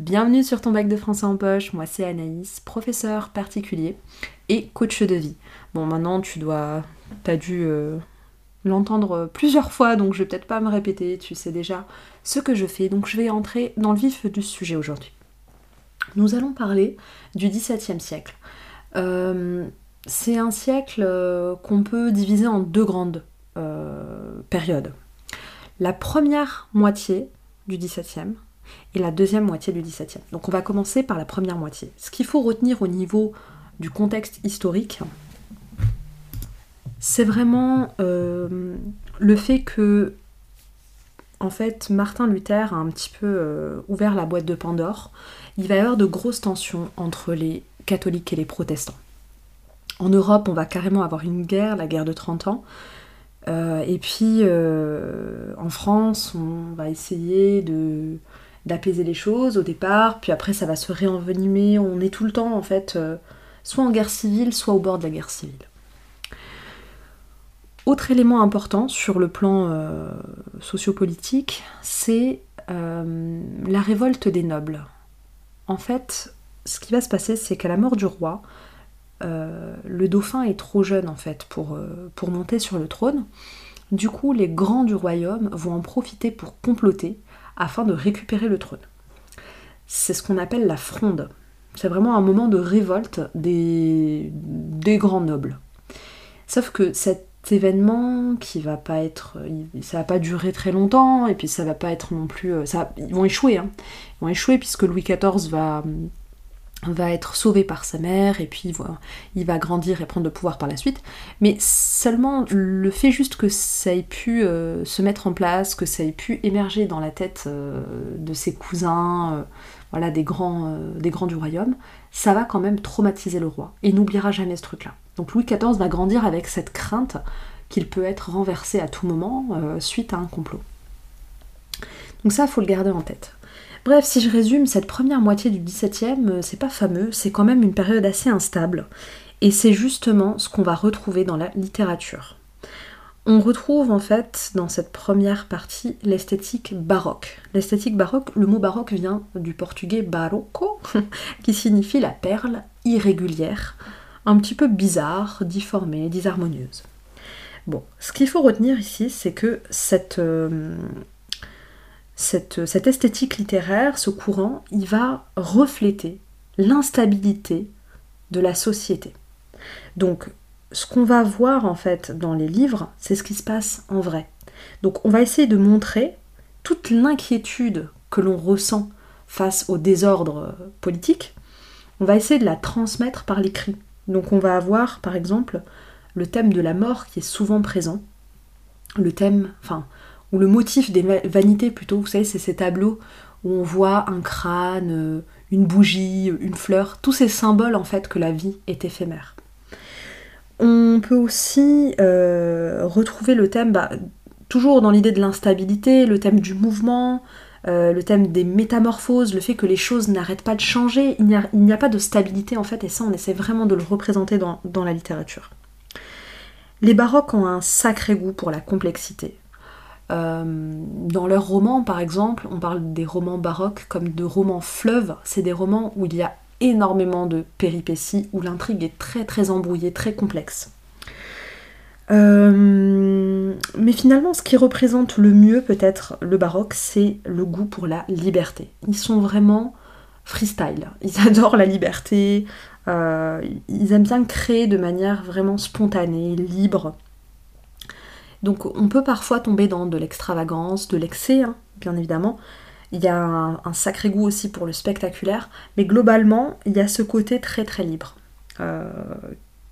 Bienvenue sur ton bac de français en poche, moi c'est Anaïs, professeur particulier et coach de vie. Bon maintenant tu dois... T'as dû euh, l'entendre plusieurs fois donc je vais peut-être pas me répéter, tu sais déjà ce que je fais, donc je vais entrer dans le vif du sujet aujourd'hui. Nous allons parler du XVIIe siècle. Euh, c'est un siècle euh, qu'on peut diviser en deux grandes périodes. La première moitié du XVIIe, et la deuxième moitié du XVIIe. Donc on va commencer par la première moitié. Ce qu'il faut retenir au niveau du contexte historique, c'est vraiment euh, le fait que, en fait, Martin Luther a un petit peu euh, ouvert la boîte de Pandore. Il va y avoir de grosses tensions entre les catholiques et les protestants. En Europe, on va carrément avoir une guerre, la guerre de 30 ans. Euh, et puis en France, on va essayer de d'apaiser les choses au départ, puis après ça va se réenvenimer, on est tout le temps en fait euh, soit en guerre civile, soit au bord de la guerre civile. Autre élément important sur le plan euh, sociopolitique, c'est euh, la révolte des nobles. En fait, ce qui va se passer, c'est qu'à la mort du roi, le dauphin est trop jeune en fait pour, pour monter sur le trône. Du coup, les grands du royaume vont en profiter pour comploter afin de récupérer le trône. C'est ce qu'on appelle la fronde. C'est vraiment un moment de révolte des, grands nobles. Sauf que cet événement qui va pas être ça va pas durer très longtemps et puis ça va pas être non plus euh, ça ils vont échouer hein. ils vont échouer puisque Louis XIV va va être sauvé par sa mère et puis il va grandir et prendre le pouvoir par la suite. Mais seulement le fait juste que ça ait pu euh, se mettre en place, que ça ait pu émerger dans la tête euh, de ses cousins, euh, voilà, des grands, du royaume, ça va quand même traumatiser le roi. Et n'oubliera jamais ce truc-là. Donc Louis XIV va grandir avec cette crainte qu'il peut être renversé à tout moment suite à un complot. Donc ça, faut le garder en tête. Bref, si je résume, cette première moitié du XVIIe, euh, c'est pas fameux, c'est quand même une période assez instable. Et c'est justement ce qu'on va retrouver dans la littérature. On retrouve en fait dans cette première partie l'esthétique baroque. L'esthétique baroque, le mot baroque vient du portugais barocco, qui signifie la perle irrégulière, un petit peu bizarre, difformée, disharmonieuse. Bon, ce qu'il faut retenir ici, c'est que cette, euh, cette, esthétique littéraire, ce courant, il va refléter l'instabilité de la société. Donc, ce qu'on va voir en fait dans les livres, c'est ce qui se passe en vrai. Donc, on va essayer de montrer toute l'inquiétude que l'on ressent face au désordre politique. On va essayer de la transmettre par l'écrit. Donc, on va avoir par exemple le thème de la mort qui est souvent présent. Le thème, enfin, ou le motif des vanités plutôt, vous savez, c'est ces tableaux où on voit un crâne, euh, une bougie, une fleur, tous ces symboles en fait que la vie est éphémère. On peut aussi euh, retrouver le thème, bah, toujours dans l'idée de l'instabilité, le thème du mouvement, euh, le thème des métamorphoses, le fait que les choses n'arrêtent pas de changer, il n'y a, pas de stabilité en fait, et ça on essaie vraiment de le représenter dans la littérature. Les baroques ont un sacré goût pour la complexité. Euh, dans leurs romans, par exemple, on parle des romans baroques comme de romans fleuves. C'est des romans où il y a énormément de péripéties, où l'intrigue est très très embrouillée, très complexe. Euh, mais finalement, ce qui représente le mieux peut-être le baroque, c'est le goût pour la liberté. Ils sont vraiment freestyle. Ils adorent la liberté. Euh, ils aiment bien créer de manière vraiment spontanée, libre. Donc on peut parfois tomber dans de l'extravagance, de l'excès, hein, bien évidemment. Il y a un, sacré goût aussi pour le spectaculaire, mais globalement, il y a ce côté très très libre. Euh,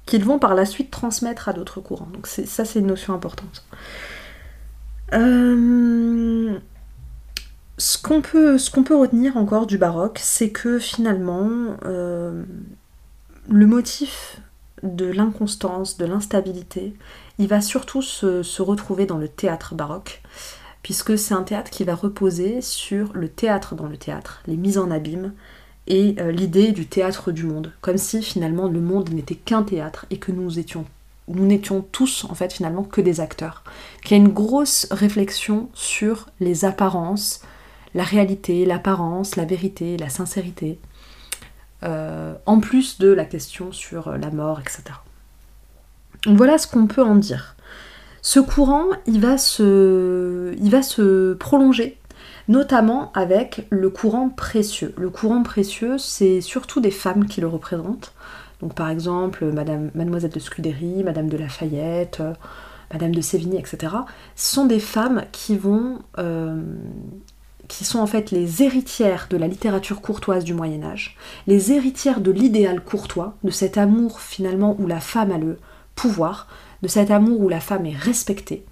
qu'ils vont par la suite transmettre à d'autres courants. Donc ça c'est une notion importante. Euh, ce qu'on peut, retenir encore du baroque, c'est que finalement, euh, le motif de l'inconstance, de l'instabilité, il va surtout se, retrouver dans le théâtre baroque, puisque c'est un théâtre qui va reposer sur le théâtre dans le théâtre, les mises en abîme, et euh, l'idée du théâtre du monde, comme si finalement le monde n'était qu'un théâtre et que nous étions nous n'étions tous en fait finalement que des acteurs. Qu'il y a une grosse réflexion sur les apparences, la réalité, l'apparence, la vérité, la sincérité, euh, en plus de la question sur la mort, etc. Voilà ce qu'on peut en dire. Ce courant, il va se, prolonger, notamment avec le courant précieux. Le courant précieux, c'est surtout des femmes qui le représentent. Donc par exemple, Madame, Mademoiselle de Scudéry, Madame de Lafayette, Madame de Sévigné, etc. Ce sont des femmes qui vont, euh, qui sont en fait les héritières de la littérature courtoise du Moyen Âge, les héritières de l'idéal courtois, de cet amour finalement où la femme a le pouvoir, de cet amour où la femme est respectée.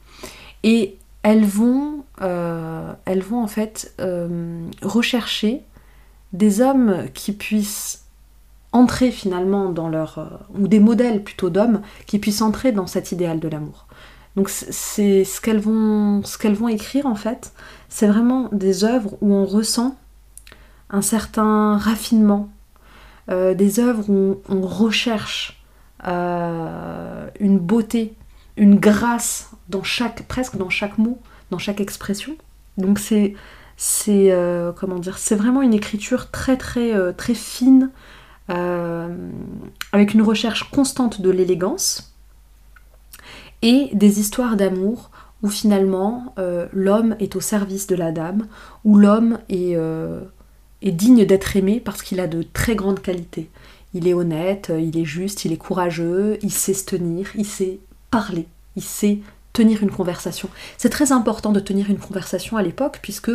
Et elles vont, euh, en fait euh, rechercher des hommes qui puissent entrer finalement dans leur... Euh, ou des modèles plutôt d'hommes qui puissent entrer dans cet idéal de l'amour. Donc c'est ce qu'elles vont, écrire en fait, c'est vraiment des œuvres où on ressent un certain raffinement, des œuvres où on recherche euh, une beauté, une grâce dans chaque, presque dans chaque mot, dans chaque expression. Donc c'est, euh, comment dire, c'est vraiment une écriture très très euh, très fine, avec une recherche constante de l'élégance et des histoires d'amour où finalement l'homme est au service de la dame, où l'homme est, est digne d'être aimé parce qu'il a de très grandes qualités. Il est honnête, il est juste, il est courageux, il sait se tenir, il sait parler, il sait tenir une conversation. C'est très important de tenir une conversation à l'époque puisque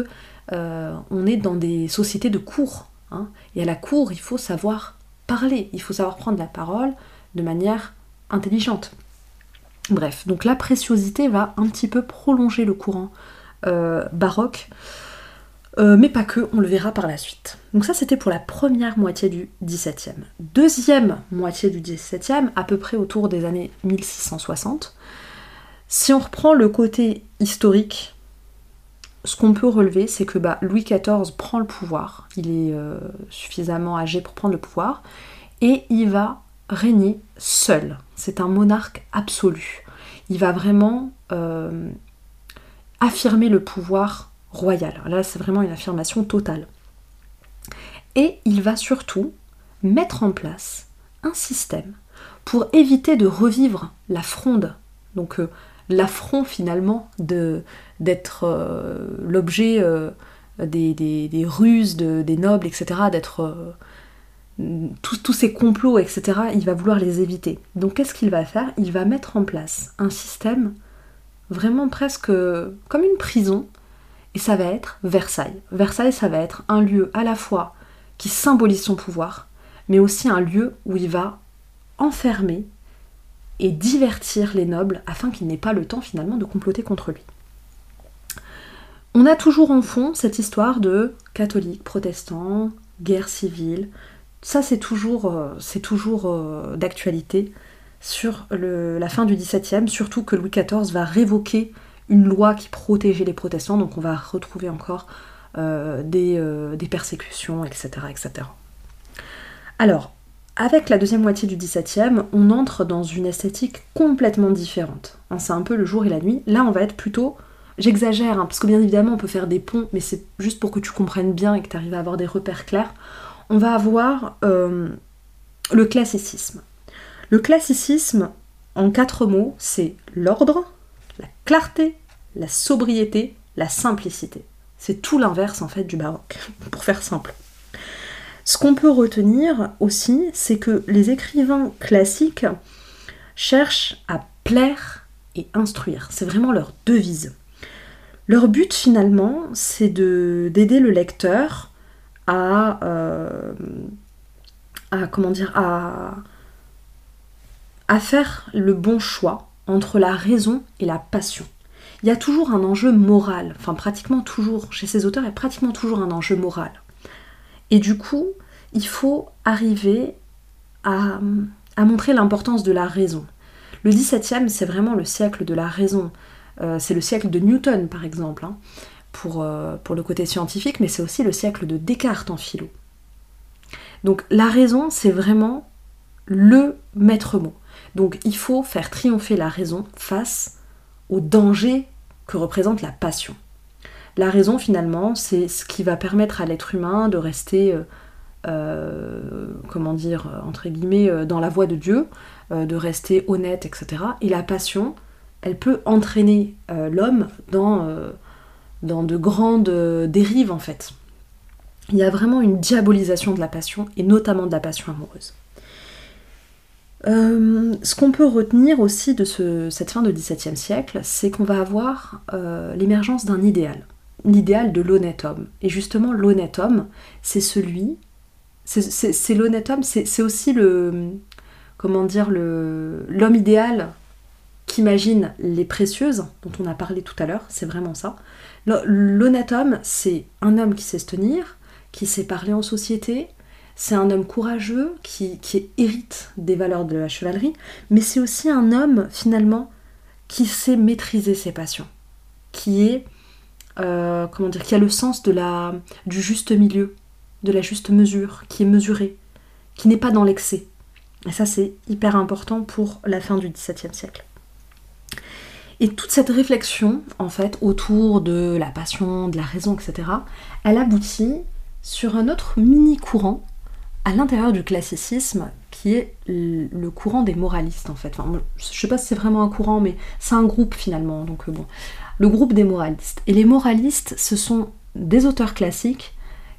euh, on est dans des sociétés de cours. Hein. et à la cour, il faut savoir parler, il faut savoir prendre la parole de manière intelligente. Bref, donc la préciosité va un petit peu prolonger le courant euh, baroque. Euh, mais pas que, on le verra par la suite. Donc ça c'était pour la première moitié du XVIIe. Deuxième moitié du XVIIe, à peu près autour des années 1660. Si on reprend le côté historique, ce qu'on peut relever, c'est que bah, Louis XIV prend le pouvoir, il est euh, suffisamment âgé pour prendre le pouvoir, et il va régner seul. C'est un monarque absolu. Il va vraiment euh, affirmer le pouvoir royal. Là, c'est vraiment une affirmation totale. Et il va surtout mettre en place un système pour éviter de revivre la fronde, donc euh, l'affront finalement d'être euh, l'objet des, ruses des nobles, etc., d'être tous ces complots, etc., il va vouloir les éviter. Donc qu'est-ce qu'il va faire? Il va mettre en place un système vraiment presque comme une prison, et ça va être Versailles. Versailles, ça va être un lieu à la fois qui symbolise son pouvoir, mais aussi un lieu où il va enfermer et divertir les nobles afin qu'ils n'aient pas le temps finalement de comploter contre lui. On a toujours en fond cette histoire de catholiques, protestants, guerre civile. Ça, c'est toujours, euh, c'est toujours euh, d'actualité sur la fin du XVIIe, surtout que Louis XIV va révoquer une loi qui protégeait les protestants, donc on va retrouver encore euh, des, persécutions, etc., etc. Alors, avec la deuxième moitié du XVIIe, on entre dans une esthétique complètement différente. Hein, c'est un peu le jour et la nuit. Là, on va être plutôt... J'exagère, hein, parce que bien évidemment, on peut faire des ponts, mais c'est juste pour que tu comprennes bien et que tu arrives à avoir des repères clairs. On va avoir euh, le classicisme. Le classicisme, en quatre mots, c'est l'ordre, la clarté, la sobriété, la simplicité. C'est tout l'inverse en fait du baroque, pour faire simple. Ce qu'on peut retenir aussi, c'est que les écrivains classiques cherchent à plaire et instruire. C'est vraiment leur devise. Leur but finalement, c'est d'aider le lecteur à, euh, à faire le bon choix entre la raison et la passion. Il y a toujours un enjeu moral, enfin pratiquement toujours, chez ces auteurs, il y a pratiquement toujours un enjeu moral. Et du coup, il faut arriver à, montrer l'importance de la raison. Le XVIIe, c'est vraiment le siècle de la raison. Euh, c'est le siècle de Newton, par exemple, hein, pour, euh, pour le côté scientifique, mais c'est aussi le siècle de Descartes en philo. Donc la raison, c'est vraiment le maître mot. Donc il faut faire triompher la raison face au danger que représente la passion. La raison finalement, c'est ce qui va permettre à l'être humain de rester, euh, euh, comment dire, entre guillemets, dans la voie de Dieu, de rester honnête, etc. Et la passion, elle peut entraîner l'homme dans, dans de grandes dérives en fait. Il y a vraiment une diabolisation de la passion, et notamment de la passion amoureuse. Euh, ce qu'on peut retenir aussi de cette fin de XVIIe siècle, c'est qu'on va avoir euh, l'émergence d'un idéal, l'idéal de l'honnête homme. Et justement, l'honnête homme, c'est celui, c'est l'honnête homme, c'est aussi le, comment dire, l'homme idéal qu'imagine les précieuses, dont on a parlé tout à l'heure, c'est vraiment ça. L'honnête homme, c'est un homme qui sait se tenir, qui sait parler en société, c'est un homme courageux qui, hérite des valeurs de la chevalerie, mais c'est aussi un homme finalement qui sait maîtriser ses passions, qui est euh, comment dire, qui a le sens de la, du juste milieu, de la juste mesure, qui est mesuré, qui n'est pas dans l'excès. Et ça c'est hyper important pour la fin du XVIIe siècle. Et toute cette réflexion, en fait, autour de la passion, de la raison, etc., elle aboutit sur un autre mini courant à l'intérieur du classicisme qui est le courant des moralistes en fait. Enfin, je sais pas si c'est vraiment un courant, mais c'est un groupe finalement. Donc euh, bon, le groupe des moralistes. Et les moralistes, ce sont des auteurs classiques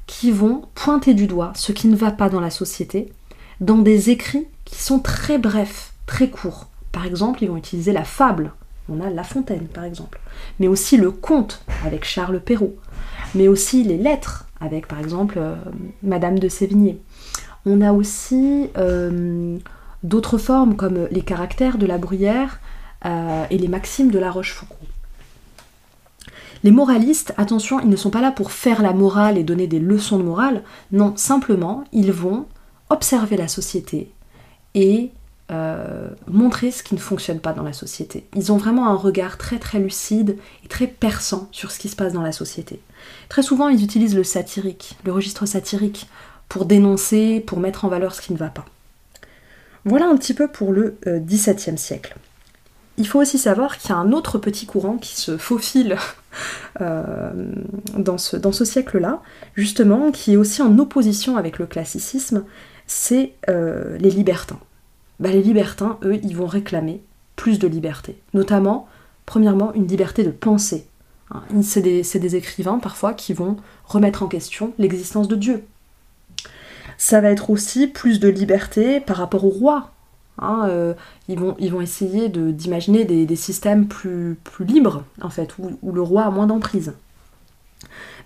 qui vont pointer du doigt ce qui ne va pas dans la société dans des écrits qui sont très brefs, très courts. Par exemple, ils vont utiliser la fable. On a La Fontaine, par exemple. Mais aussi le conte, avec Charles Perrault. Mais aussi les lettres, avec, par exemple, euh, Madame de Sévigné. On a aussi euh, d'autres formes comme les caractères de la bruyère euh, et les maximes de la Rochefoucauld. Les moralistes, attention, ils ne sont pas là pour faire la morale et donner des leçons de morale, non, simplement, ils vont observer la société et euh, montrer ce qui ne fonctionne pas dans la société. Ils ont vraiment un regard très très lucide et très perçant sur ce qui se passe dans la société. Très souvent, ils utilisent le satirique, le registre satirique, pour dénoncer, pour mettre en valeur ce qui ne va pas. Voilà un petit peu pour le XVIIe euh, siècle. Il faut aussi savoir qu'il y a un autre petit courant qui se faufile euh, dans ce, siècle-là, justement, qui est aussi en opposition avec le classicisme, c'est les libertins. Bah, les libertins, eux, ils vont réclamer plus de liberté, notamment, premièrement, une liberté de penser. Hein, c'est des, des écrivains parfois qui vont remettre en question l'existence de Dieu, ça va être aussi plus de liberté par rapport au roi. Hein, euh, ils, vont, essayer d'imaginer des, systèmes plus, plus libres, en fait, où, le roi a moins d'emprise.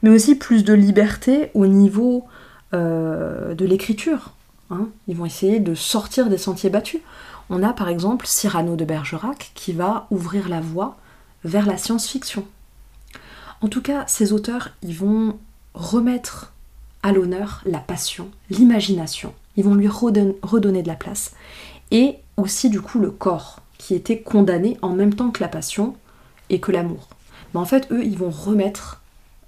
Mais aussi plus de liberté au niveau euh, de l'écriture. Hein. Ils vont essayer de sortir des sentiers battus. On a par exemple Cyrano de Bergerac qui va ouvrir la voie vers la science-fiction. En tout cas, ces auteurs, ils vont remettre à l'honneur la passion, l'imagination. Ils vont lui redonner de la place. Et aussi du coup le corps, qui était condamné en même temps que la passion et que l'amour. Mais en fait, eux, ils vont remettre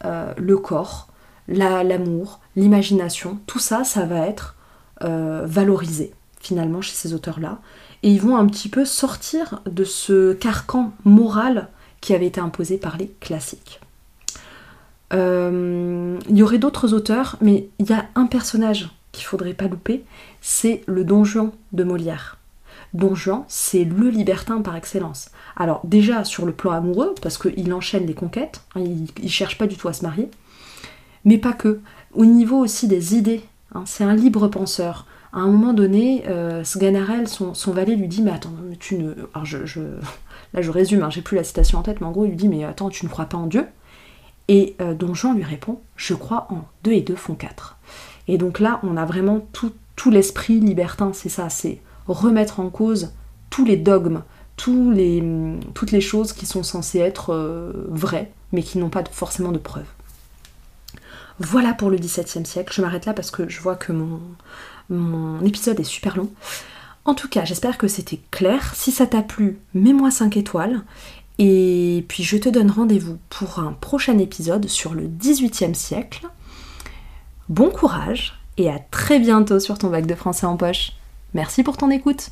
euh, le corps, l'amour, l'imagination, tout ça, ça va être euh, valorisé finalement chez ces auteurs-là. Et ils vont un petit peu sortir de ce carcan moral qui avait été imposé par les classiques. Euh, il y aurait d'autres auteurs, mais il y a un personnage qu'il faudrait pas louper, c'est le Don Juan de Molière. Don Juan, c'est le libertin par excellence. Alors déjà sur le plan amoureux, parce qu'il enchaîne les conquêtes, hein, il, il, cherche pas du tout à se marier, mais pas que. Au niveau aussi des idées, hein, c'est un libre penseur. À un moment donné, euh, son, valet, lui dit Mais attends, tu ne. Là je résume, hein, j'ai plus la citation en tête, mais en gros il lui dit Mais attends, tu ne crois pas en Dieu? Et euh, Don Juan lui répond Je crois en 2 et 2 font 4. Et donc là, on a vraiment tout, l'esprit libertin, c'est ça, c'est remettre en cause tous les dogmes, toutes les choses qui sont censées être euh, vraies, mais qui n'ont pas forcément de preuves. Voilà pour le XVIIe siècle. Je m'arrête là parce que je vois que mon, mon épisode est super long. En tout cas, j'espère que c'était clair. Si ça t'a plu, mets-moi 5 étoiles. Et puis je te donne rendez-vous pour un prochain épisode sur le 18e siècle. Bon courage et à très bientôt sur ton bac de français en poche. Merci pour ton écoute.